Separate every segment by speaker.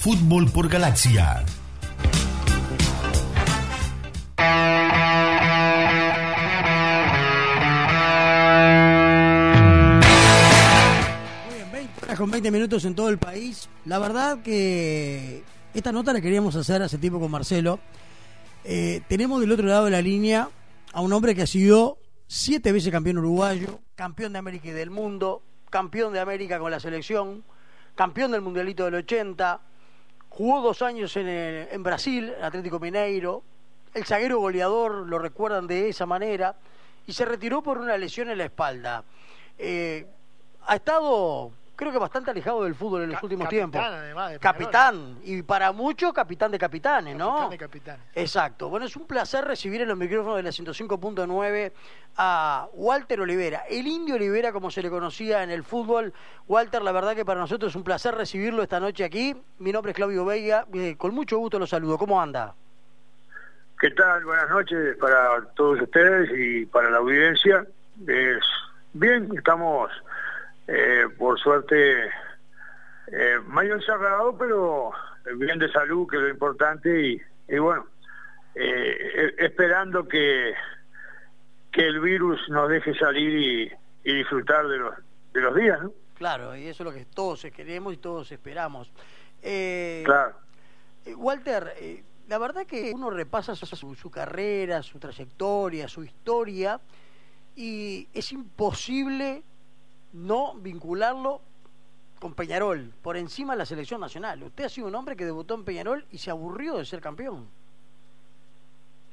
Speaker 1: Fútbol por Galaxia.
Speaker 2: Muy bien, 20 con 20 minutos en todo el país. La verdad que esta nota la queríamos hacer hace tiempo con Marcelo. Eh, tenemos del otro lado de la línea a un hombre que ha sido siete veces campeón uruguayo, campeón de América y del mundo, campeón de América con la selección, campeón del Mundialito del 80, jugó dos años en, el- en Brasil, Atlético Mineiro, el zaguero goleador lo recuerdan de esa manera, y se retiró por una lesión en la espalda. Eh, ha estado, creo que bastante alejado del fútbol en los
Speaker 3: Ca-
Speaker 2: últimos
Speaker 3: capitán,
Speaker 2: tiempos.
Speaker 3: además, de
Speaker 2: capitán, y para muchos capitán de capitanes, ¿no?
Speaker 3: Capitán de capitanes.
Speaker 2: Exacto. Bueno, es un placer recibir en los micrófonos de la 105.9 a Walter Olivera, el indio Olivera como se le conocía en el fútbol. Walter, la verdad que para nosotros es un placer recibirlo esta noche aquí. Mi nombre es Claudio Veiga, eh, con mucho gusto lo saludo. ¿Cómo anda?
Speaker 4: ¿Qué tal? Buenas noches para todos ustedes y para la audiencia. Es, bien, estamos eh, por suerte eh, medio encerrado, pero bien de salud, que es lo importante, y, y bueno, eh, e- esperando que, que el virus nos deje salir y, y disfrutar de los, de los días, ¿no?
Speaker 2: Claro, y eso es lo que todos queremos y todos esperamos. Eh,
Speaker 4: Claro.
Speaker 2: Walter, eh, la verdad que uno repasa su- su carrera, su trayectoria, su historia, y es imposible no vincularlo con Peñarol, por encima de la selección nacional. Usted ha sido un hombre que debutó en Peñarol y se aburrió de ser campeón.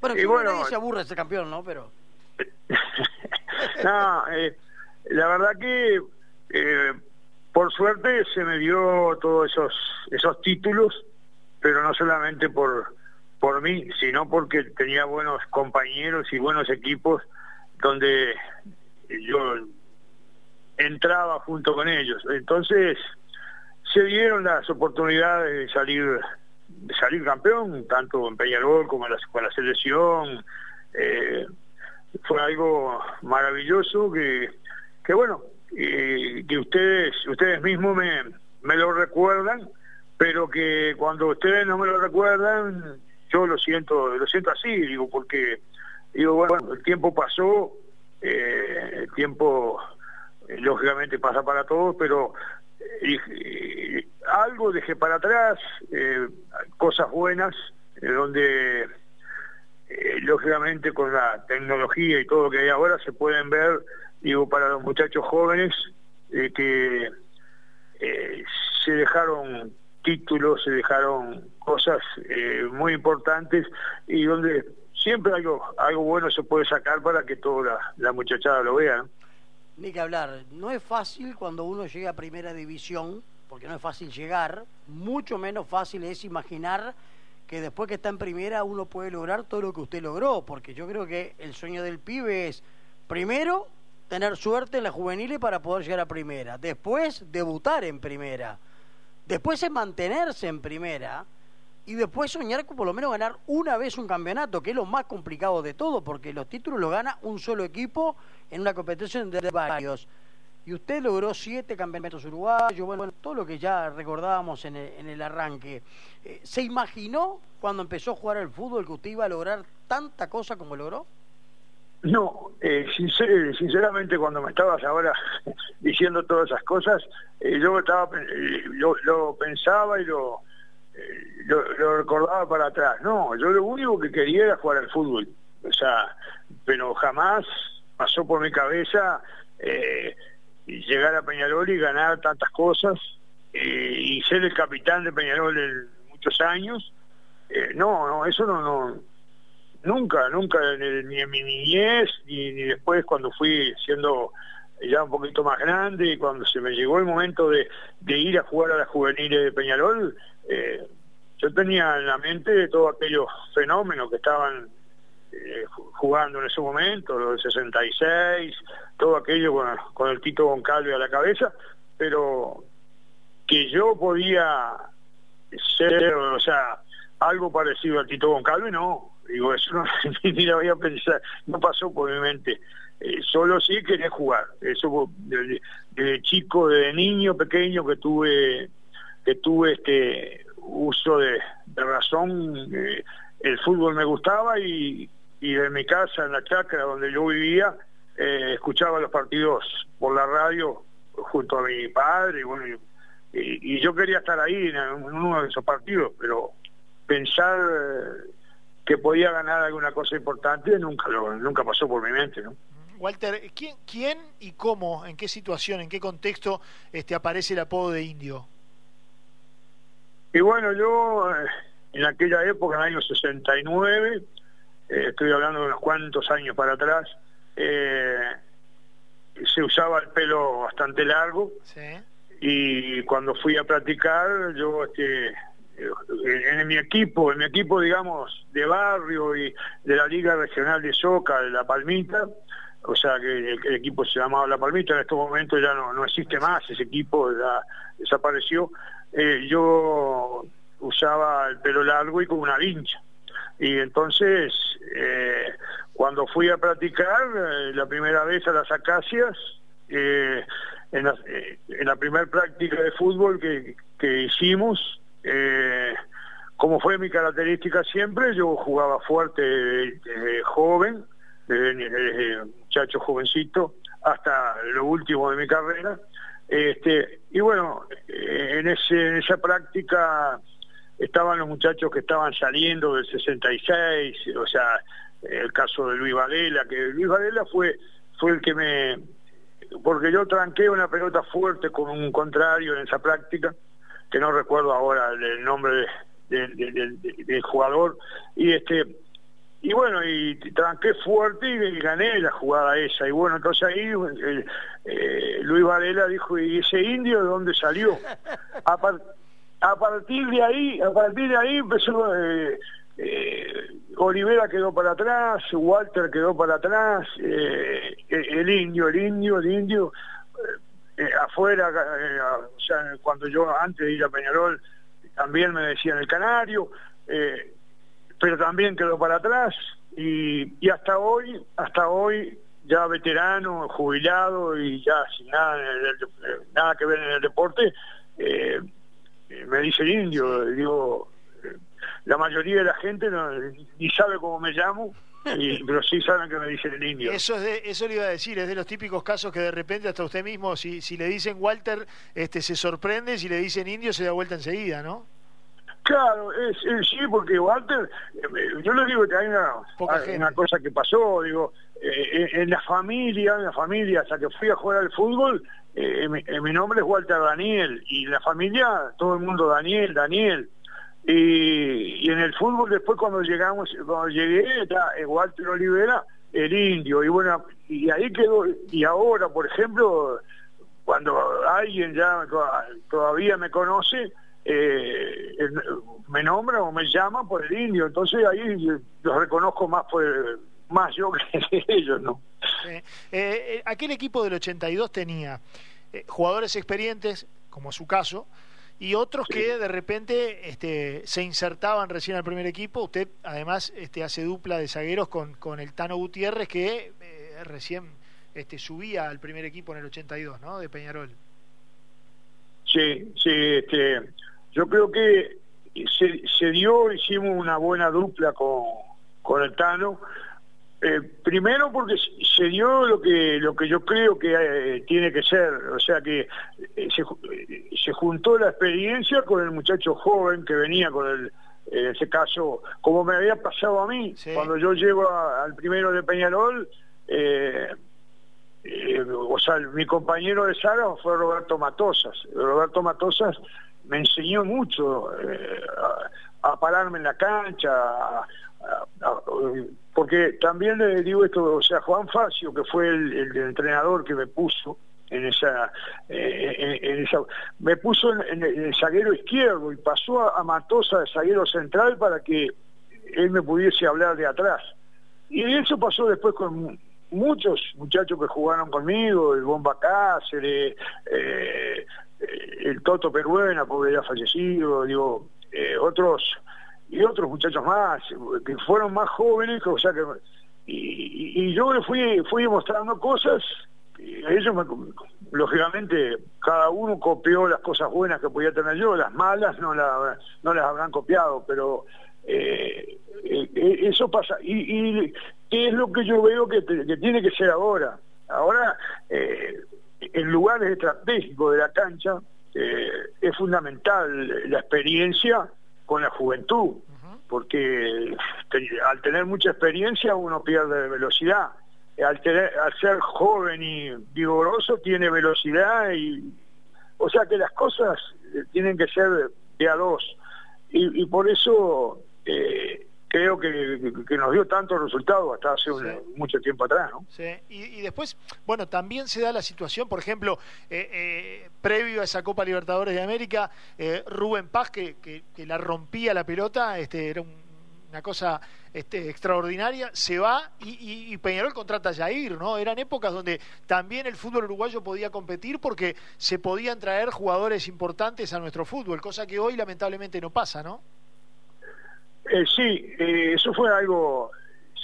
Speaker 2: Bueno,
Speaker 4: Y bueno,
Speaker 2: nadie se aburre de ser campeón, ¿no? Pero
Speaker 4: no, eh, la verdad que eh, por suerte se me dio todos esos esos títulos, pero no solamente por por mí, sino porque tenía buenos compañeros y buenos equipos donde yo entraba junto con ellos. Entonces se dieron las oportunidades de salir de salir campeón, tanto en Peñarol como en la, con la selección. Eh, fue algo maravilloso que, que bueno, eh, que ustedes ustedes mismos me, me lo recuerdan, pero que cuando ustedes no me lo recuerdan, yo lo siento lo siento así, digo, porque digo, bueno, el tiempo pasó, eh, el tiempo lógicamente pasa para todos, pero eh, eh, algo dejé para atrás, eh, cosas buenas, eh, donde eh, lógicamente con la tecnología y todo lo que hay ahora se pueden ver, digo, para los muchachos jóvenes eh, que eh, se dejaron títulos, se dejaron cosas eh, muy importantes y donde siempre algo algo bueno se puede sacar para que toda la muchachada lo vea.
Speaker 2: Ni que hablar, no es fácil cuando uno llega a primera división, porque no es fácil llegar, mucho menos fácil es imaginar que después que está en primera uno puede lograr todo lo que usted logró, porque yo creo que el sueño del pibe es, primero, tener suerte en la juvenil para poder llegar a primera, después debutar en primera, después es mantenerse en primera y después soñar con por lo menos ganar una vez un campeonato, que es lo más complicado de todo, porque los títulos los gana un solo equipo en una competición de varios. Y usted logró siete campeonatos uruguayos, bueno, todo lo que ya recordábamos en el, en el arranque. Eh, ¿Se imaginó cuando empezó a jugar al fútbol que usted iba a lograr tanta cosa como logró?
Speaker 4: No, eh, sincer- sinceramente cuando me estabas ahora diciendo todas esas cosas, eh, yo estaba eh, lo, pensaba y lo, eh, lo, recordaba para atrás. No, yo lo único que quería era jugar al fútbol. O sea, pero jamás pasó por mi cabeza eh, llegar a Peñarol y ganar tantas cosas eh, y ser el capitán de Peñarol en muchos años. Eh, no, no, eso no, no, nunca, nunca, ni, en mi niñez, ni, después cuando fui siendo ya un poquito más grande y cuando se me llegó el momento de, ir a jugar a las juveniles de Peñarol, yo tenía en la mente todos aquellos fenómenos que estaban eh, ju- jugando en ese momento, los del 66, todo aquello con, el Tito Goncalves a la cabeza, pero que yo podía ser, o sea, algo parecido al Tito Goncalves, no. Digo, eso no, ni lo había pensado, no pasó por mi mente. Eh, solo sí quería jugar. Eso desde de chico, de niño pequeño que tuve que tuve este uso de, razón, eh, el fútbol me gustaba y, y de mi casa, en la chacra donde yo vivía, eh, escuchaba los partidos por la radio junto a mi padre y bueno, y, yo quería estar ahí en, uno de esos partidos, pero pensar eh, que podía ganar alguna cosa importante nunca lo, nunca pasó por mi mente, ¿no?
Speaker 3: Walter, ¿quién, ¿quién y cómo, en qué situación, en qué contexto este, aparece el apodo de Indio?
Speaker 4: Y bueno, yo eh, en aquella época, en el año 69, eh, estoy hablando de unos cuantos años para atrás, eh, se usaba el pelo bastante largo. Y cuando fui a practicar, yo este, en, mi equipo, en mi equipo, digamos, de barrio y de la Liga Regional de Soca, de La Palmita, o sea que el, equipo se llamaba La Palmita, en estos momentos ya no, no existe. más, ese equipo ya desapareció, eh, yo usaba el pelo largo y con una vincha. Y entonces, eh, cuando fui a practicar eh, la primera vez a las acacias, en, la, la primera práctica de fútbol que, que hicimos, como fue mi característica siempre, yo jugaba fuerte desde joven, desde, muchacho jovencito, hasta lo último de mi carrera, este, y bueno, eh, en, esa práctica estaban los muchachos que estaban saliendo del 66, o sea, el caso de Luis Varela, que Luis Varela fue, fue el que me... Porque yo tranqué una pelota fuerte con un contrario en esa práctica, que no recuerdo ahora el nombre del jugador, y este y bueno, y tranqué fuerte y gané la jugada esa. Y bueno, entonces ahí eh, Luis Varela dijo, ¿y ese indio de dónde salió? A, partir de ahí, a partir de ahí empezó... Eh, eh, Olivera quedó para atrás, Walter quedó para atrás, el indio, el indio, el indio, afuera, o sea, cuando yo antes de ir a Peñarol, también me decían el canario, pero también quedó para atrás y, y hasta hoy, hasta hoy ya veterano, jubilado y ya sin nada, nada que ver en el deporte, eh, me dice el indio, digo, la mayoría de la gente no, ni sabe cómo me llamo, pero sí saben que me dicen el indio.
Speaker 3: Eso, es de, eso le iba a decir, es de los típicos casos que de repente hasta usted mismo, si, si le dicen Walter, este se sorprende, si le dicen indio se da vuelta enseguida, ¿no?
Speaker 4: Claro, es, sí, porque Walter, eh, yo le digo que hay una, cosa que pasó, digo, eh, en la familia, en la familia, hasta que fui a jugar al fútbol, eh, mi, nombre es Walter Daniel, y en la familia todo el mundo Daniel, Daniel. Y, en el fútbol después cuando llegamos, cuando llegué, está Walter Olivera, el indio, y bueno, y ahí quedó, y ahora, por ejemplo, cuando alguien ya todavía me conoce, eh, me nombra o me llama por el indio, entonces ahí los reconozco más por más yo que ellos, ¿no?
Speaker 3: Eh, eh, aquel equipo del 82 tenía eh, jugadores experientes, como su caso, y otros que de repente este, se insertaban recién al primer equipo. Usted además este, hace dupla de zagueros con, con el Tano Gutiérrez, que recién este, subía al primer equipo en el 82, ¿no? De Peñarol.
Speaker 4: Sí, sí, este, yo creo que se, dio, hicimos una buena dupla con, con el Tano. Eh, primero porque se dio lo que lo que yo creo que eh, tiene que ser, o sea que eh, se, juntó la experiencia con el muchacho joven que venía con el, en ese caso, como me había pasado a mí, cuando yo llego al primero de Peñarol, o sea, mi compañero de sala fue Roberto Matosas. Roberto Matosas me enseñó mucho eh, a, pararme en la cancha, porque también le digo esto, o sea, Juan Facio, que fue el, entrenador que me puso en esa, eh, me puso en, el zaguero izquierdo y pasó a, Matosa de zaguero central para que él me pudiese hablar de atrás. Y eso pasó después con muchos muchachos que jugaron conmigo, el Bomba Cáceres, eh, el Toto Peruena, porque ya fallecido, digo, eh, otros y otros muchachos más que fueron más jóvenes, o sea que y, yo le fui fui mostrando cosas ellos, lógicamente, cada uno copió las cosas buenas que podía tener yo, las malas no, la, no las habrán copiado, pero eh, eh, eso pasa. Y, qué es lo que yo veo que, tiene que ser ahora? Ahora, eh, en lugares estratégicos de la cancha, es fundamental la experiencia con la juventud, porque al tener mucha experiencia uno pierde velocidad. Al, ser joven y vigoroso tiene velocidad y o sea que las cosas eh, tienen que ser de a dos. Y, por eso eh, creo que, nos dio tantos resultados hasta hace mucho tiempo atrás, ¿no?
Speaker 3: Sí, y, después, bueno, también se da la situación, por ejemplo, eh, previo a esa Copa Libertadores de América, Rubén Paz, que, que, que, la rompía la pelota, este era un una cosa este, extraordinaria, se va y, Peñarol contrata a Jair, ¿no? Eran épocas donde también el fútbol uruguayo podía competir porque se podían traer jugadores importantes a nuestro fútbol, cosa que hoy lamentablemente no pasa, ¿no?
Speaker 4: Eh, sí, eh, eso fue algo,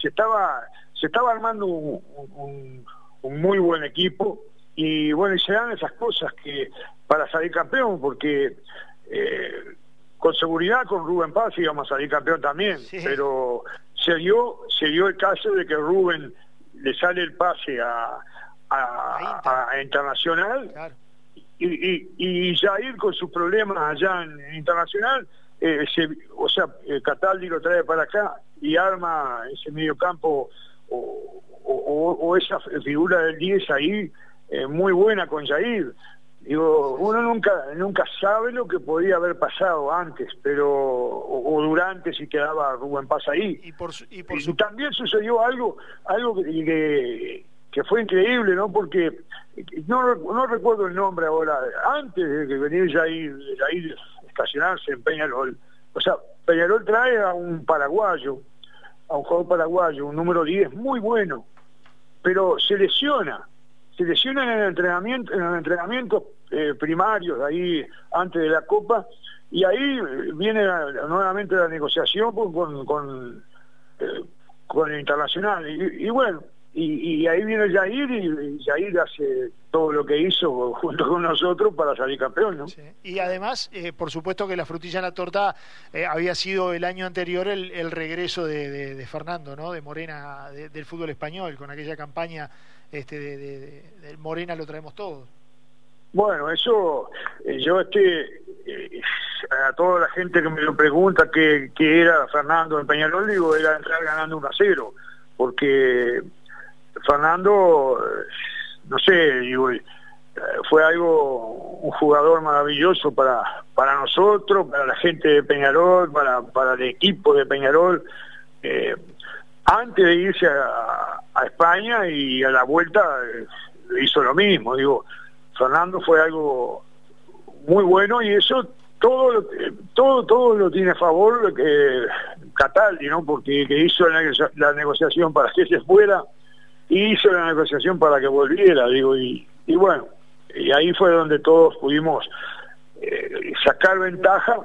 Speaker 4: se estaba, se estaba armando un, muy buen equipo y bueno, y se dan esas cosas que para salir campeón, porque eh, con seguridad con Rubén Paz íbamos a salir campeón también, pero se dio, se dio el caso de que Rubén le sale el pase a, a, Internacional y, y, y, Jair con sus problemas allá en, Internacional, eh, o sea, eh, Cataldi lo trae para acá y arma ese medio campo o, esa figura del 10 ahí eh, muy buena con Jair. Digo, uno nunca nunca sabe lo que podía haber pasado antes, pero o, durante si quedaba Rubén Paz ahí. Y, por, y, también sucedió algo algo que, que, fue increíble, ¿no? Porque no, no recuerdo el nombre ahora, antes de que venía ahí ahí estacionarse en Peñarol, o sea, Peñarol trae a un paraguayo, a un jugador paraguayo, un número 10 muy bueno, pero se lesiona se lesionan en el entrenamiento, en los entrenamientos eh, primarios ahí antes de la Copa y ahí viene nuevamente la negociación con con, eh, el internacional. Y, bueno y, ahí viene Jair y, Jair hace todo lo que hizo junto con nosotros para salir campeón ¿no?
Speaker 3: y además eh, por supuesto que la frutilla en la torta había sido el año anterior el, regreso de, Fernando no de Morena del fútbol español con aquella campaña este, de, Morena lo traemos todo.
Speaker 4: Bueno, eso, eh, yo este, eh, a toda la gente que me lo pregunta que, era Fernando en Peñarol, digo, era entrar ganando 1 a 0, porque Fernando, no sé, digo, eh, fue algo, un jugador maravilloso para, para nosotros, para la gente de Peñarol, para, para el equipo de Peñarol. Eh, antes de irse a, España y a la vuelta eh, hizo lo mismo. Digo, Fernando fue algo muy bueno y eso todo todo todo lo tiene a favor que Cataldi, ¿no? Porque que hizo la, negociación para que se fuera hizo la negociación para que volviera, digo, y, bueno, y ahí fue donde todos pudimos eh, sacar ventaja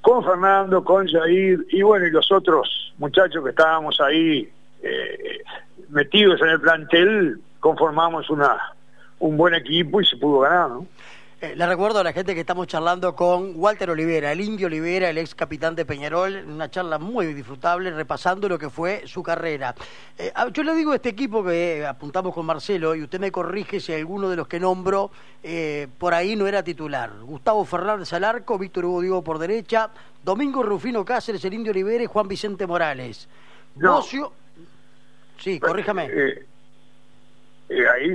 Speaker 4: con Fernando, con Jair y bueno, y los otros muchachos que estábamos ahí eh, metidos en el plantel, conformamos una un buen equipo y se pudo ganar.
Speaker 2: Eh, le recuerdo a la gente que estamos charlando con Walter Olivera, el indio Olivera, el ex capitán de Peñarol, una charla muy disfrutable repasando lo que fue su carrera. Eh, yo le digo a este equipo que apuntamos con Marcelo y usted me corrige si alguno de los que nombro eh, por ahí no era titular. Gustavo Fernández al arco, Víctor Hugo Diego por derecha, Domingo Rufino Cáceres, el indio Olivera y Juan Vicente Morales.
Speaker 4: No.
Speaker 2: Sí, corríjame.
Speaker 4: Eh, ahí,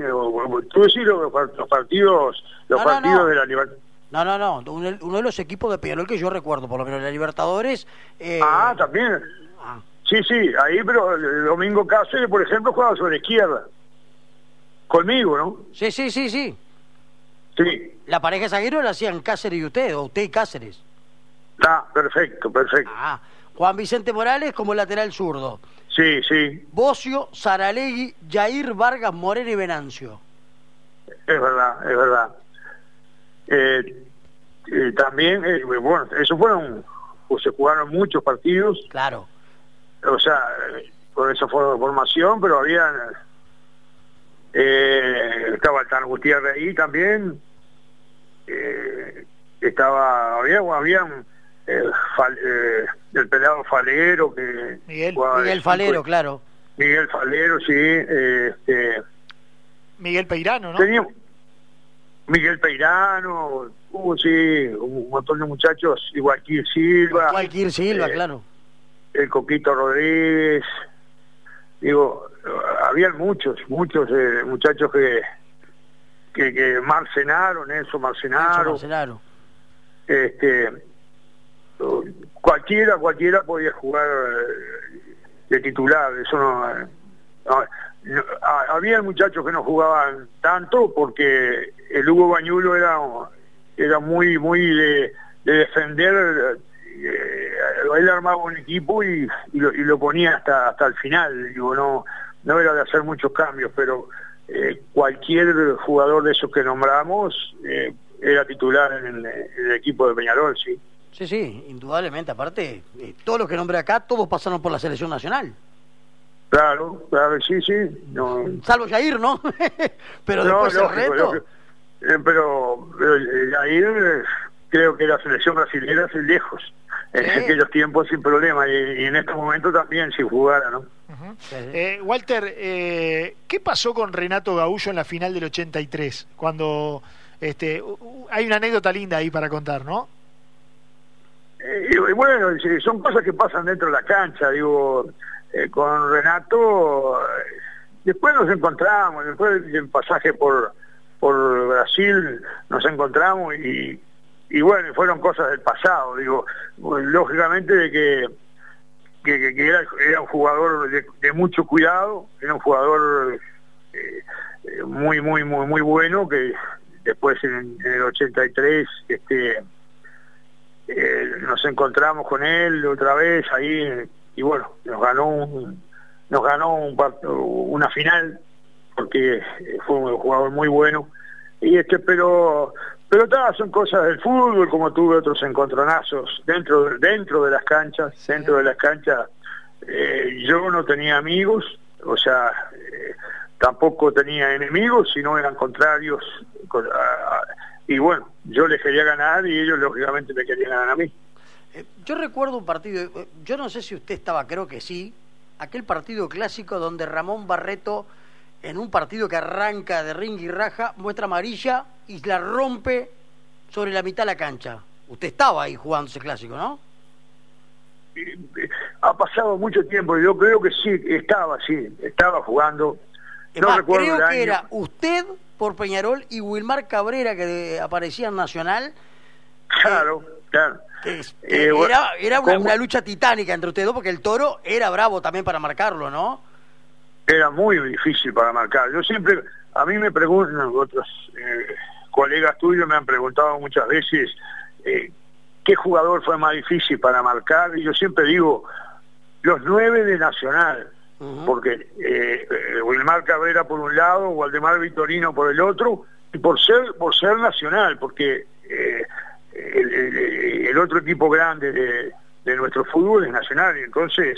Speaker 4: tú decís los, partidos, los partidos de la Libertad.
Speaker 2: No, no, no, uno, de los equipos de Peñarol que yo recuerdo, por lo menos la Libertadores.
Speaker 4: Eh, ah, también. Ah. Sí, sí, ahí, pero el Domingo Cáceres, por ejemplo, jugaba sobre izquierda. Conmigo, ¿no?
Speaker 2: Sí, sí, sí, sí.
Speaker 4: Sí.
Speaker 2: La pareja zaguero la hacían Cáceres y usted, o usted y Cáceres.
Speaker 4: Ah, perfecto, perfecto.
Speaker 2: Ah, Juan Vicente Morales como lateral zurdo.
Speaker 4: Sí, sí.
Speaker 2: Bocio, Saralegui, Jair Vargas, Moreno y Venancio.
Speaker 4: Es verdad, es verdad. Eh, eh, también, eh, bueno, eso fueron, pues, se jugaron muchos partidos.
Speaker 2: Claro.
Speaker 4: O sea, por esa formación, pero había eh, estaba el Tan Gutiérrez ahí también, estaba, había, habían eh, fal- eh, el pelado Falero que
Speaker 3: Miguel.
Speaker 2: Miguel Falero, claro.
Speaker 4: Miguel Falero, sí, eh,
Speaker 3: Miguel Peirano, ¿no?
Speaker 4: Teníamos Miguel Peirano, hubo sí, un montón de muchachos, igual Silva,
Speaker 2: Cualquier Silva,
Speaker 4: eh,
Speaker 2: claro.
Speaker 4: el Coquito Rodríguez, digo, habían muchos, muchos eh, muchachos que, que, que marcenaron eso, marcenaron,
Speaker 2: Marcelaro.
Speaker 4: este, cualquiera, cualquiera podía jugar eh, de titular, eso no, eh, había muchachos que no jugaban tanto porque el Hugo Bañulo era era muy muy de, de defender eh, él armaba un equipo y, lo, ponía hasta hasta el final digo no no era de hacer muchos cambios pero cualquier jugador de esos que nombramos era titular en el, en el equipo de Peñarol sí
Speaker 2: Sí, sí, indudablemente. Aparte, eh, todos los que nombré acá, todos pasaron por la selección nacional.
Speaker 4: claro claro sí sí no
Speaker 2: Salvo Jair, ¿no? Pero
Speaker 4: No,
Speaker 2: después el
Speaker 4: lógico,
Speaker 2: resto.
Speaker 4: lógico. Eh, pero, pero, eh, ahí eh, creo que la selección brasileña es lejos. En aquellos tiempos sin problema y, y en estos momentos también si jugara, ¿no?
Speaker 2: Sí.
Speaker 3: Eh, Walter, eh, ¿qué pasó con Renato Gaullo en la final del 83? Cuando este, hay una anécdota linda ahí para contar, ¿no?
Speaker 4: Eh, y, bueno, son cosas que pasan dentro de la cancha, digo, eh, con Renato, eh, después nos encontramos, después del pasaje por, por Brasil nos encontramos y, bueno, fueron cosas del pasado, digo, lógicamente de que, que, era, un jugador de, mucho cuidado, era un jugador muy, muy, muy, muy bueno, que después en, en el 83, este eh, nos encontramos con él otra vez ahí y bueno nos ganó un, nos ganó un una final porque eh, fue un jugador muy bueno. Y este pero pero todas son cosas del fútbol como tuve otros encontronazos dentro dentro de las canchas dentro de las canchas. Eh, yo no tenía amigos o sea eh, tampoco tenía enemigos sino eran contrarios co- a- a- y bueno yo les quería ganar y ellos lógicamente me querían ganar a mí
Speaker 2: Eh, Yo recuerdo un partido, eh, yo no sé si usted estaba, creo que sí, aquel partido clásico donde Ramón Barreto, en un partido que arranca de ring y raja, muestra amarilla y la rompe sobre la mitad de la cancha. Usted estaba ahí jugando ese clásico, ¿no?
Speaker 4: Eh, ha pasado mucho tiempo yo creo que sí estaba sí estaba jugando
Speaker 2: Es
Speaker 4: no
Speaker 2: más,
Speaker 4: recuerdo
Speaker 2: creo
Speaker 4: el
Speaker 2: que
Speaker 4: año.
Speaker 2: era usted por Peñarol y Wilmar Cabrera que aparecía en Nacional.
Speaker 4: claro claro
Speaker 2: que es-
Speaker 4: Eh,
Speaker 2: era era una, una lucha titánica entre ustedes dos porque el toro era bravo también para marcarlo, ¿no?
Speaker 4: era muy difícil para marcar. Yo siempre, a mí me preguntan, otros eh, colegas tuyos me han preguntado muchas veces eh, qué jugador fue más difícil para marcar y yo siempre digo los nueve de Nacional, Porque eh, eh, Wilmar Cabrera por un lado, Waldemar Vitorino por el otro y por ser por ser Nacional, porque eh, el, el- el otro equipo grande de, de nuestro fútbol es Nacional y entonces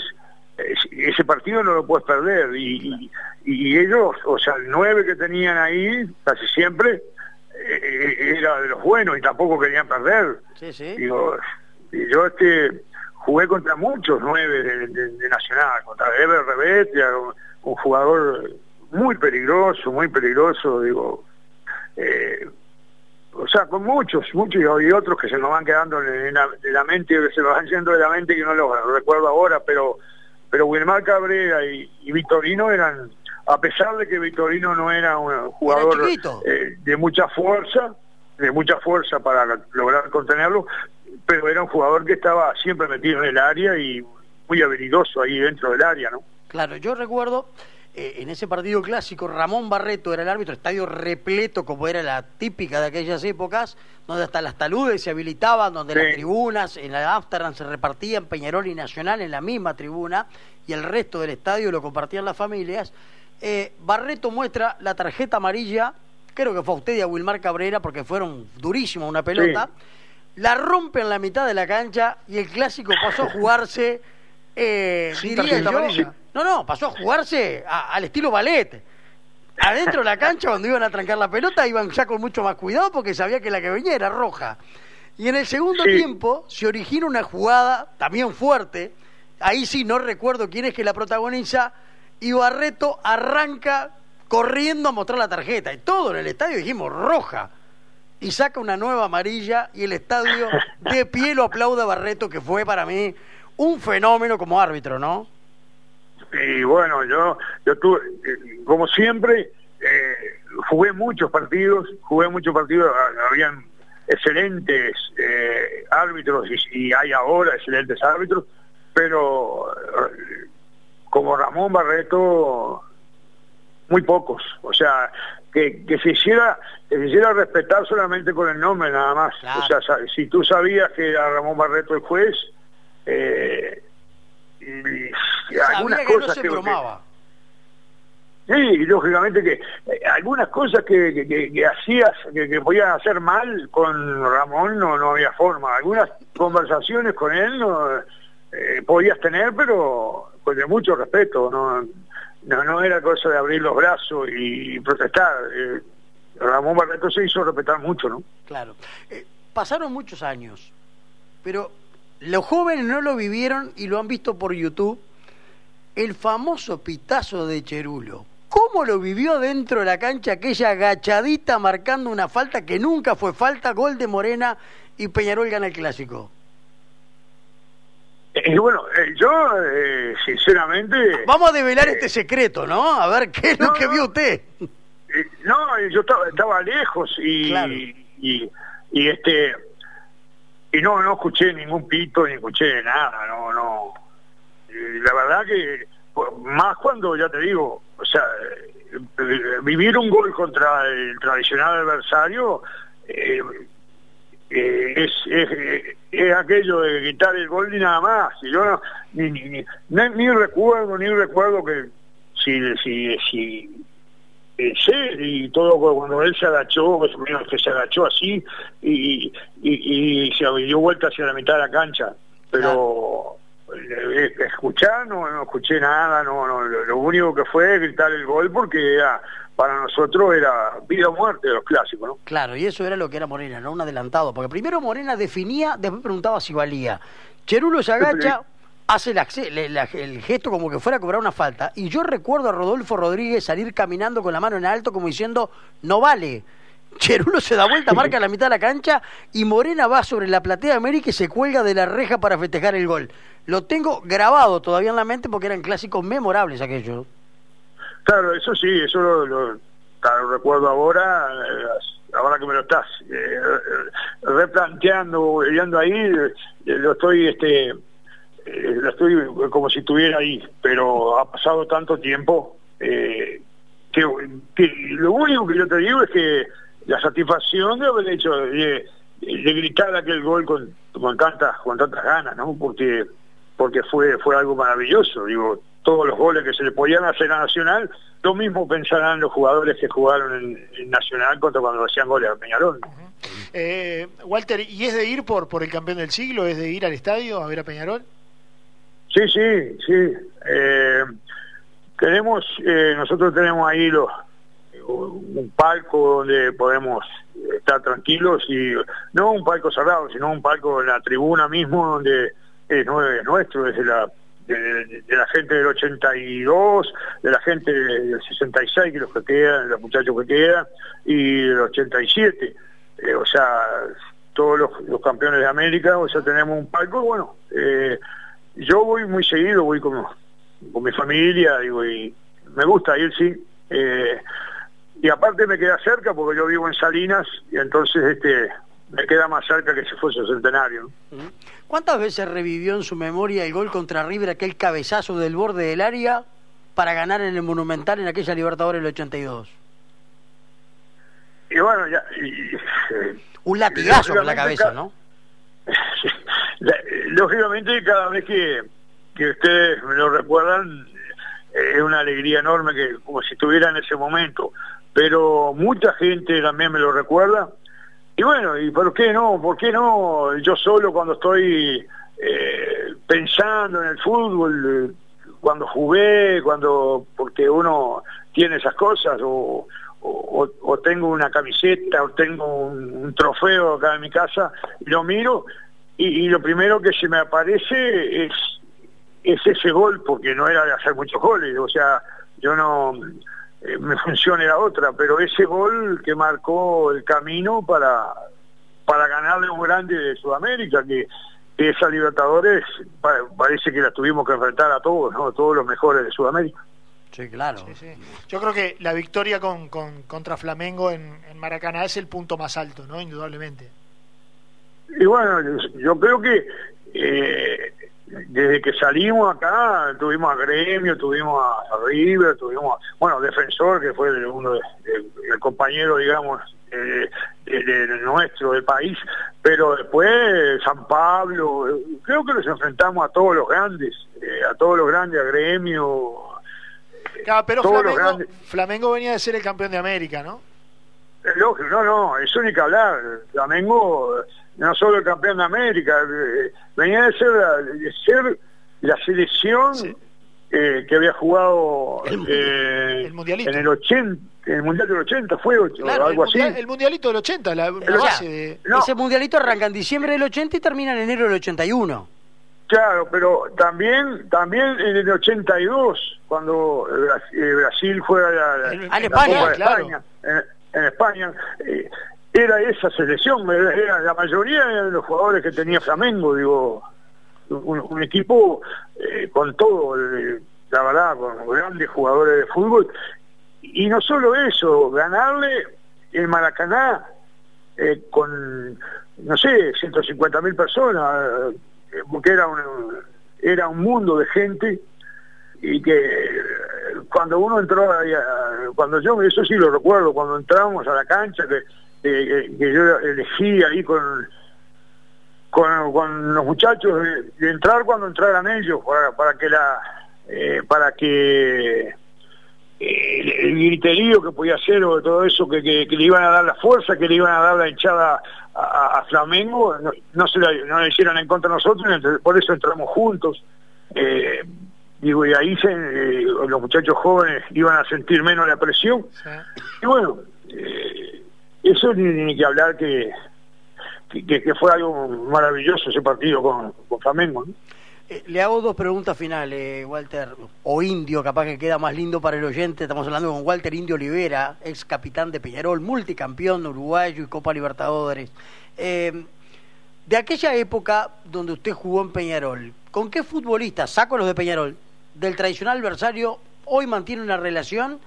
Speaker 4: eh, ese partido no lo puedes perder y, y, y ellos, o sea, el nueve que tenían ahí casi siempre eh, era de los buenos y tampoco querían perder.
Speaker 2: Sí, sí.
Speaker 4: Digo, y yo este jugué contra muchos nueve de, de- de Nacional, contra Eber Rebetia, un, un jugador muy peligroso, muy peligroso, digo, eh, o sea, con muchos, muchos y otros que se nos van quedando en la, de la mente, que se nos van yendo de la mente que no los recuerdo ahora, pero pero Wilmar Cabrera y, y Vitorino eran, a pesar de que Vitorino no era un jugador eh, de mucha fuerza, de mucha fuerza para lograr contenerlo, pero era un jugador que estaba siempre metido en el área y muy habilidoso ahí dentro del área, ¿no?
Speaker 2: Claro, yo recuerdo eh, en ese partido clásico, Ramón Barreto era el árbitro, estadio repleto como era la típica de aquellas épocas, donde hasta las taludes se habilitaban, donde
Speaker 4: Sí.
Speaker 2: las tribunas en la Amsterdam se repartían Peñarol y Nacional en la misma tribuna y el resto del estadio lo compartían las familias. Eh, Barreto muestra la tarjeta amarilla, creo que fue a usted y a Wilmar Cabrera porque fueron durísimos una pelota. La rompe en la mitad de la cancha y el clásico pasó a jugarse, eh,
Speaker 3: Sin
Speaker 2: diría
Speaker 3: tarjeta
Speaker 2: yo,
Speaker 3: amarilla.
Speaker 2: no, no, pasó a jugarse a- al estilo ballet. adentro de la cancha cuando iban a trancar la pelota iban ya con mucho más cuidado porque sabía que la que venía era roja. Y en el segundo
Speaker 4: Sí.
Speaker 2: tiempo se origina una jugada también fuerte, ahí sí no recuerdo quién es que la protagoniza, y Barreto arranca corriendo a mostrar la tarjeta. Y todo en el estadio dijimos roja. Y saca una nueva amarilla y el estadio de pie lo aplaude a Barreto, que fue para mí un fenómeno como árbitro, ¿no?
Speaker 4: Y bueno, yo, yo tuve, eh, como siempre, eh, jugué muchos partidos, jugué muchos partidos, ha- habían excelentes eh, árbitros y, y hay ahora excelentes árbitros, pero eh, como Ramón Barreto, muy pocos. O sea, que, que se hiciera que se hiciera respetar solamente con el nombre nada más.
Speaker 2: Claro.
Speaker 4: O sea, si tú sabías que era Ramón Barreto el juez, eh, y, y algunas
Speaker 2: no
Speaker 4: cosas
Speaker 2: se
Speaker 4: que-
Speaker 2: bromaba.
Speaker 4: Sí, y lógicamente que eh, algunas cosas que, que, hacías, que, que podían hacer mal con Ramón no, no había forma. Algunas conversaciones con él no eh, podías tener, pero con de mucho respeto. No, no, no era cosa de abrir los brazos y protestar. Eh, Ramón Barreto se hizo respetar mucho, ¿no?
Speaker 2: Claro. Eh, pasaron muchos años, pero los jóvenes no lo vivieron y lo han visto por YouTube. El famoso pitazo de Cherulo. ¿Cómo lo vivió dentro de la cancha aquella agachadita marcando una falta que nunca fue falta, gol de Morena y Peñarol gana el clásico?
Speaker 4: Y bueno, eh, yo, eh, sinceramente...
Speaker 2: Vamos a develar este secreto, ¿no? A ver qué es lo que vio usted.
Speaker 4: Eh, no yo estaba, estaba lejos y,
Speaker 2: Claro.
Speaker 4: y y este y no no escuché ningún pito ni escuché nada no no Eh, la verdad que más cuando ya te digo o sea eh, eh, vivir un gol contra el tradicional adversario eh, eh, es, es, eh, es aquello de quitar el gol y nada más y yo no, ni, ni, ni, ni- recuerdo ni recuerdo que si si si eh, sí, y todo cuando él se agachó, que se- agachó así y, y, y se dio vuelta hacia la mitad de la cancha. Pero escuchar, no, no escuché nada, no, no, lo, único que fue gritar el gol porque era, para nosotros era vida o muerte de los clásicos, ¿no?
Speaker 2: Claro, y eso era lo que era Morena, no un adelantado. Porque primero Morena definía, después preguntaba si valía. Cherulo se agacha, hace el gesto como que fuera a cobrar una falta. Y yo recuerdo a Rodolfo Rodríguez salir caminando con la mano en alto como diciendo, no vale. Cherulo se da vuelta, marca la mitad de la cancha y Morena va sobre la platea de América y se cuelga de la reja para festejar el gol. Lo tengo grabado todavía en la mente porque eran clásicos memorables aquellos.
Speaker 4: Claro, eso sí, eso lo, recuerdo ahora, eh, ahora que me lo estás eh, eh, replanteando, viendo ahí, lo estoy, este, lo estoy como si estuviera ahí, pero ha pasado tanto tiempo que, lo único que yo te digo es que la satisfacción de haber hecho, de, de gritar aquel gol con, con tantas, con tantas ganas, ¿no? Porque porque fue fue algo maravilloso. Digo, todos los goles que se le podían hacer a Nacional, lo mismo pensarán los jugadores que jugaron en, en Nacional contra cuando hacían goles a Peñarol.
Speaker 3: Eh, Walter, ¿y es de ir por, por el campeón del siglo? ¿Es de ir al estadio a ver a Peñarol?
Speaker 4: Sí, sí, sí. Eh, queremos, eh, nosotros tenemos ahí los un palco donde podemos estar tranquilos y no un palco cerrado, sino un palco en la tribuna mismo donde es, nue- es nuestro, es de la de, la gente del 82, de la gente del 66, que los que quedan, los muchachos que quedan, y del 87. Eh, o sea, todos los, los campeones de América, o sea, tenemos un palco, bueno, eh, yo voy muy seguido, voy con, con mi familia, digo, y me gusta ir, sí. Eh, y aparte me queda cerca porque yo vivo en Salinas y entonces este me queda más cerca que si fuese centenario. ¿no?
Speaker 2: ¿Mm? ¿Cuántas veces revivió en su memoria el gol contra River, aquel cabezazo del borde del área para ganar en el Monumental en aquella Libertadores del 82?
Speaker 4: Y bueno, ya... y-
Speaker 2: Un latigazo con la cabeza,
Speaker 4: ca-
Speaker 2: ¿no?
Speaker 4: Lógicamente, cada vez que, que ustedes me lo recuerdan, eh, es una alegría enorme, que como si estuviera en ese momento. Pero mucha gente también me lo recuerda. Y bueno, ¿y por qué no? ¿Por qué no? Yo solo cuando estoy eh, pensando en el fútbol, cuando jugué, cuando porque uno tiene esas cosas o, o, tengo una camiseta o tengo un, trofeo acá en mi casa, lo miro y, lo primero que se me aparece es, es ese gol, porque no era de hacer muchos goles, o sea, yo no, eh, mi función era otra, pero ese gol que marcó el camino para, para ganarle un grande de Sudamérica, que, esa Libertadores parece que la tuvimos que enfrentar a todos, ¿no? todos los mejores de Sudamérica.
Speaker 2: Sí, claro.
Speaker 3: Yo creo que la victoria con, contra Flamengo en, Maracaná es el punto más alto, ¿no? Indudablemente.
Speaker 4: Y bueno, yo creo que eh, desde que salimos acá, tuvimos a Gremio, tuvimos a, River, tuvimos, bueno, Defensor, que fue uno de, el compañero, digamos, eh, de, nuestro, del país, pero después San Pablo, creo que nos enfrentamos a todos los grandes, eh, a todos los grandes, a Gremio.
Speaker 3: Claro, pero Flamengo, Flamengo venía de ser el campeón de América, ¿no?
Speaker 4: Lógico, no, no, eso ni que hablar. Flamengo no solo el campeón de América, eh, venía de ser, de ser la selección eh, que había jugado
Speaker 3: el, eh,
Speaker 4: en el 80, el Mundial del 80 fue algo así.
Speaker 3: El Mundialito del 80, la, base de...
Speaker 2: Ese Mundialito arranca en diciembre del 80 y termina en enero del 81.
Speaker 4: Claro, pero también también en el 82, cuando Brasil fue a la,
Speaker 2: en España, claro.
Speaker 4: en, España, era esa selección, era la mayoría de los jugadores que tenía Flamengo, digo, un, equipo eh, con todo, eh, la verdad, con grandes jugadores de fútbol, y no solo eso, ganarle el Maracaná eh, con, no sé, 150 mil personas, porque era un, era un mundo de gente, y que cuando uno entró, cuando yo, eso sí lo recuerdo, cuando entramos a la cancha, que que yo elegí ahí con, con, los muchachos de, entrar cuando entraran ellos para, para que la eh, para que eh, el, griterío que podía hacer o todo eso que, que, le iban a dar la fuerza que le iban a dar la hinchada a, Flamengo no, se la, no hicieron en contra de nosotros por eso entramos juntos. Eh, digo y ahí se, los muchachos jóvenes iban a sentir menos la presión. Y bueno eso ni, que hablar que, que, fue algo maravilloso ese partido con, con Flamengo.
Speaker 2: Eh, le hago dos preguntas finales, Walter, o Indio, capaz que queda más lindo para el oyente. Estamos hablando con Walter Indio Olivera, ex capitán de Peñarol, multicampeón uruguayo y Copa Libertadores. Eh, de aquella época donde usted jugó en Peñarol, ¿con qué futbolista, saco los de Peñarol, del tradicional adversario, hoy mantiene una relación?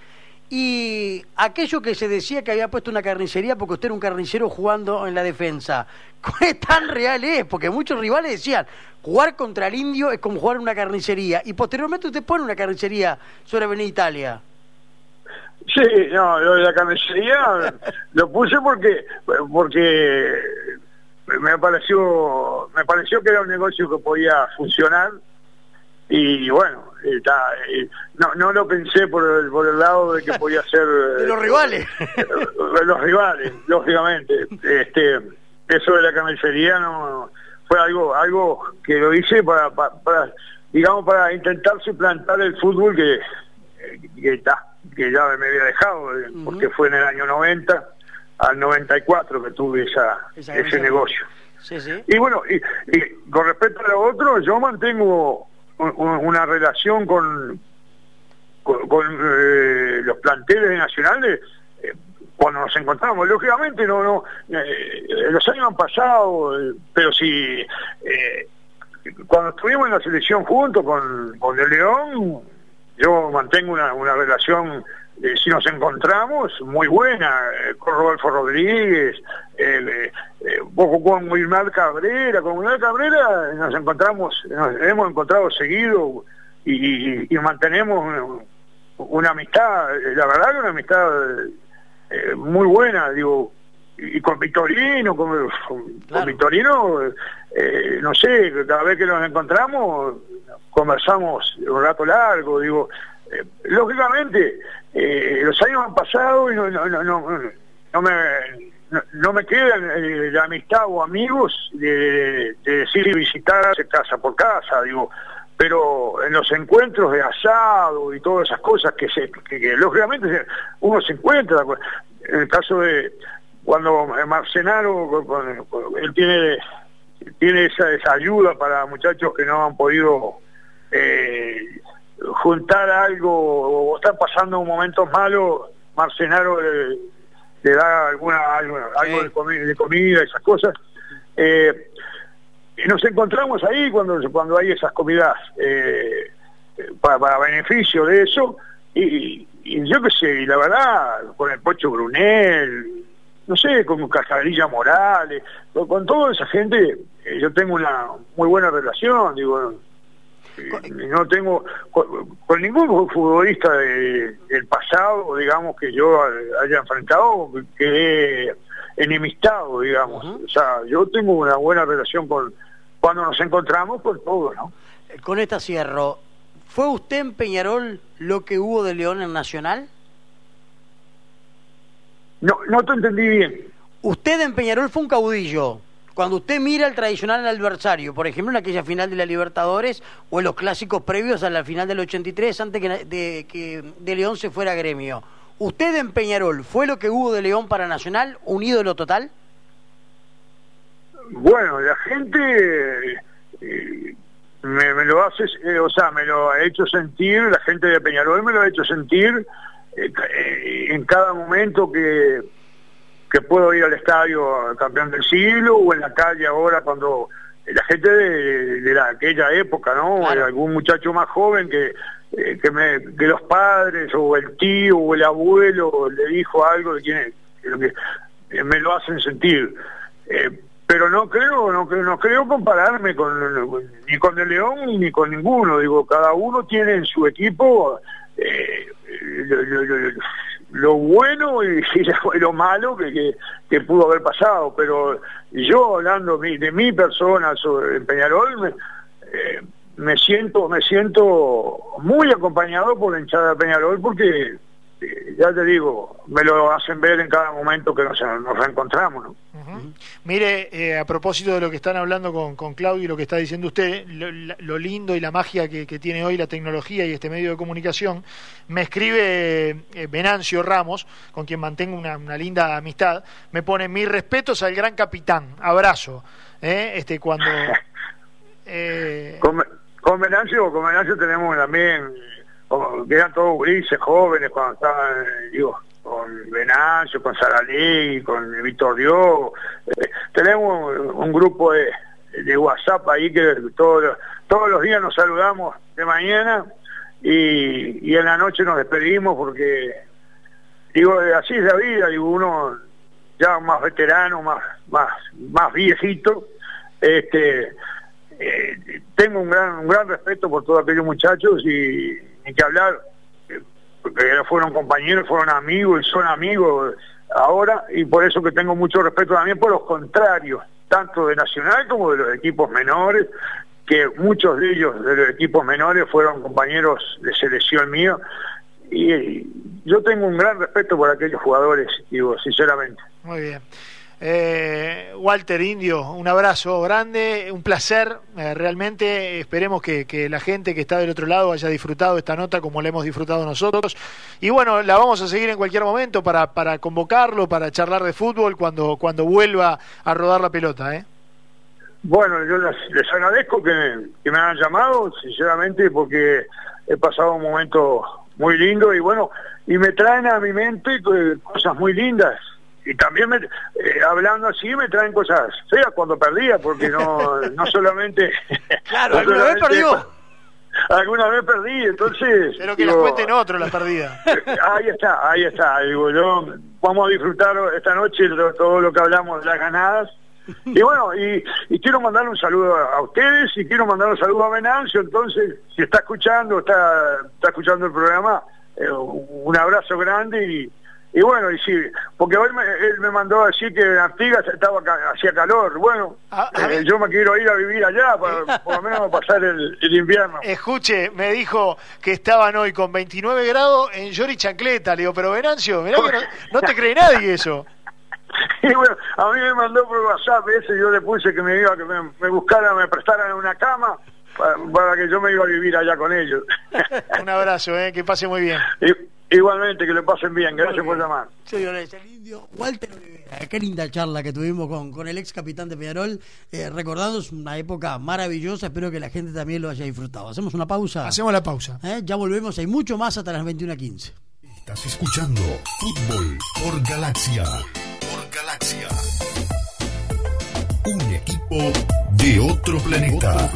Speaker 2: Y aquello que se decía que había puesto una carnicería porque usted era un carnicero jugando en la defensa, ¿qué tan real es? Porque muchos rivales decían, jugar contra el indio es como jugar una carnicería. Y posteriormente usted pone una carnicería sobre Avenida Italia.
Speaker 4: Sí, no, lo de la carnicería lo puse porque porque me pareció me pareció que era un negocio que podía funcionar y bueno, eh, no, no lo pensé por el, por el lado de que podía ser...
Speaker 2: de los rivales.
Speaker 4: de los rivales, lógicamente. Este, eso de la carnicería no fue algo algo que lo hice para, para, digamos para intentar suplantar el fútbol que que está que ya me había dejado eh, porque fue en el año 90 al 94 que tuve esa, ese negocio
Speaker 2: sí, sí.
Speaker 4: y bueno y, con respecto a lo otro yo mantengo una relación con, con, eh, los planteles nacionales eh, cuando nos encontramos. Lógicamente, no, no, eh, los años han pasado, pero si cuando estuvimos en la selección juntos con, con El León, yo mantengo una, una relación si nos encontramos, muy buena, con Rodolfo Rodríguez, eh, con Wilmar Cabrera, con Wilmar Cabrera nos encontramos, nos hemos encontrado seguido y, mantenemos una, amistad, la verdad que una amistad eh, muy buena, digo, y con Victorino, con, Victorino, eh, no sé, cada vez que nos encontramos conversamos un rato largo, digo, eh, lógicamente los años han pasado y no, no, no, no me no, me quedan eh, amistad o amigos de, de decir y visitar casa por casa, digo, pero en los encuentros de asado y todas esas cosas que, se, que, lógicamente uno se encuentra, en el caso de cuando Marcenaro, él tiene, tiene esa, esa ayuda para muchachos que no han podido eh, juntar algo o están pasando momentos malos, Marcenaro le, da alguna algo, algo de, comida, de comida, esas cosas. Eh, y nos encontramos ahí cuando, cuando hay esas comidas eh, para, beneficio de eso, y, yo qué sé, y la verdad, con el Pocho Brunel, no sé, con Cajarilla Morales, con, toda esa gente, eh, yo tengo una muy buena relación, digo, no tengo con, ningún futbolista del pasado, digamos, que yo haya enfrentado, que enemistado, digamos. O sea, yo tengo una buena relación con, cuando nos encontramos, por todo, ¿no?
Speaker 2: Con esta cierro, ¿fue usted en Peñarol lo que hubo de León en Nacional?
Speaker 4: No, no te entendí bien.
Speaker 2: Usted en Peñarol fue un caudillo. Cuando usted mira el tradicional adversario, por ejemplo en aquella final de la Libertadores o en los clásicos previos a la final del 83 antes que de, que de León se fuera a gremio. ¿Usted en Peñarol fue lo que hubo de León para Nacional, un ídolo total?
Speaker 4: Bueno, la gente eh, me, lo hace, eh, o sea, me lo ha hecho sentir, la gente de Peñarol me lo ha hecho sentir eh, en cada momento que, que puedo ir al estadio campeón del siglo o en la calle ahora cuando la gente de, aquella época, ¿no? Algún muchacho más joven que, que, me, que los padres o el tío o el abuelo le dijo algo de quién que, me lo hacen sentir. Eh, pero no creo, no, no creo compararme con ni con el León ni con ninguno. Digo, cada uno tiene en su equipo eh, lo, bueno y, lo malo que, que, pudo haber pasado. Pero yo hablando de mi persona en Peñarol, eh, me, siento me siento muy acompañado por la hinchada de Peñarol porque ya te digo, me lo hacen ver en cada momento que nos, reencontramos.
Speaker 3: Mire, eh, a propósito de lo que están hablando con, con Claudio y lo que está diciendo usted, lo, lindo y la magia que, tiene hoy la tecnología y este medio de comunicación, me escribe eh, Venancio Ramos, con quien mantengo una, linda amistad, me pone mis respetos al gran capitán, abrazo. ¿eh? Este, cuando...
Speaker 4: con, con Venancio, con Venancio tenemos también que eran todos grises, jóvenes, cuando estaban, digo, con Venancio, con Saralegui, con Víctor Dios. Eh, tenemos un grupo de, de, WhatsApp ahí que todos, todos los días nos saludamos de mañana y, en la noche nos despedimos porque, digo, así es la vida, digo, uno ya más veterano, más, más, más viejito, este, eh, tengo un gran, un gran respeto por todos aquellos muchachos y ni que hablar, porque fueron compañeros, fueron amigos y son amigos ahora, y por eso que tengo mucho respeto también por los contrarios, tanto de Nacional como de los equipos menores, que muchos de ellos, de los equipos menores, fueron compañeros de selección mío, y yo tengo un gran respeto por aquellos jugadores, digo, sinceramente.
Speaker 3: Muy bien. Eh, Walter Indio, un abrazo grande, un placer, eh, realmente esperemos que, la gente que está del otro lado haya disfrutado esta nota como la hemos disfrutado nosotros. Y bueno, la vamos a seguir en cualquier momento para, para convocarlo, para charlar de fútbol cuando, cuando vuelva a rodar la pelota. ¿eh?
Speaker 4: Bueno, yo les, agradezco que, que me hayan llamado, sinceramente, porque he pasado un momento muy lindo y bueno, y me traen a mi mente eh, cosas muy lindas y también me, eh, hablando así me traen cosas feas cuando perdía, porque no, no solamente...
Speaker 2: Claro, alguna vez perdió.
Speaker 4: Alguna vez perdí, entonces...
Speaker 3: Pero que las cuenten otro la perdida.
Speaker 4: Ahí está, ahí está. Digo, yo, vamos a disfrutar esta noche todo lo que hablamos de las ganadas. Y bueno, y, quiero mandar un saludo a, ustedes y quiero mandar un saludo a Venancio, entonces, si está escuchando, está, está escuchando el programa, eh, un abrazo grande y y bueno, y sí, porque hoy él me mandó a decir que en Artigas estaba hacía calor. Bueno, ah, eh, yo me quiero ir a vivir allá, para, por lo menos pasar el, invierno.
Speaker 3: Escuche, me dijo que estaban hoy con 29 grados en Yori Chancleta. Le digo, pero Venancio, mirá que no, te cree nadie eso.
Speaker 4: Y bueno, a mí me mandó por WhatsApp ese, yo le puse que me iba, que me, me buscaran, me prestaran una cama para que yo me iba a vivir allá con ellos.
Speaker 3: Un abrazo, ¿eh? que pase muy bien.
Speaker 4: Igualmente, que le pasen bien. Gracias por llamar.
Speaker 2: Señores, el indio Walter Qué linda charla que tuvimos con, con el ex capitán de Peñarol. Eh, recordando una época maravillosa. Espero que la gente también lo haya disfrutado. ¿Hacemos una pausa?
Speaker 3: Hacemos la pausa.
Speaker 2: ¿Eh? Ya volvemos. Hay mucho más hasta las 21.15.
Speaker 1: Estás escuchando Fútbol por Galaxia. Por Galaxia. Un equipo de otro planeta.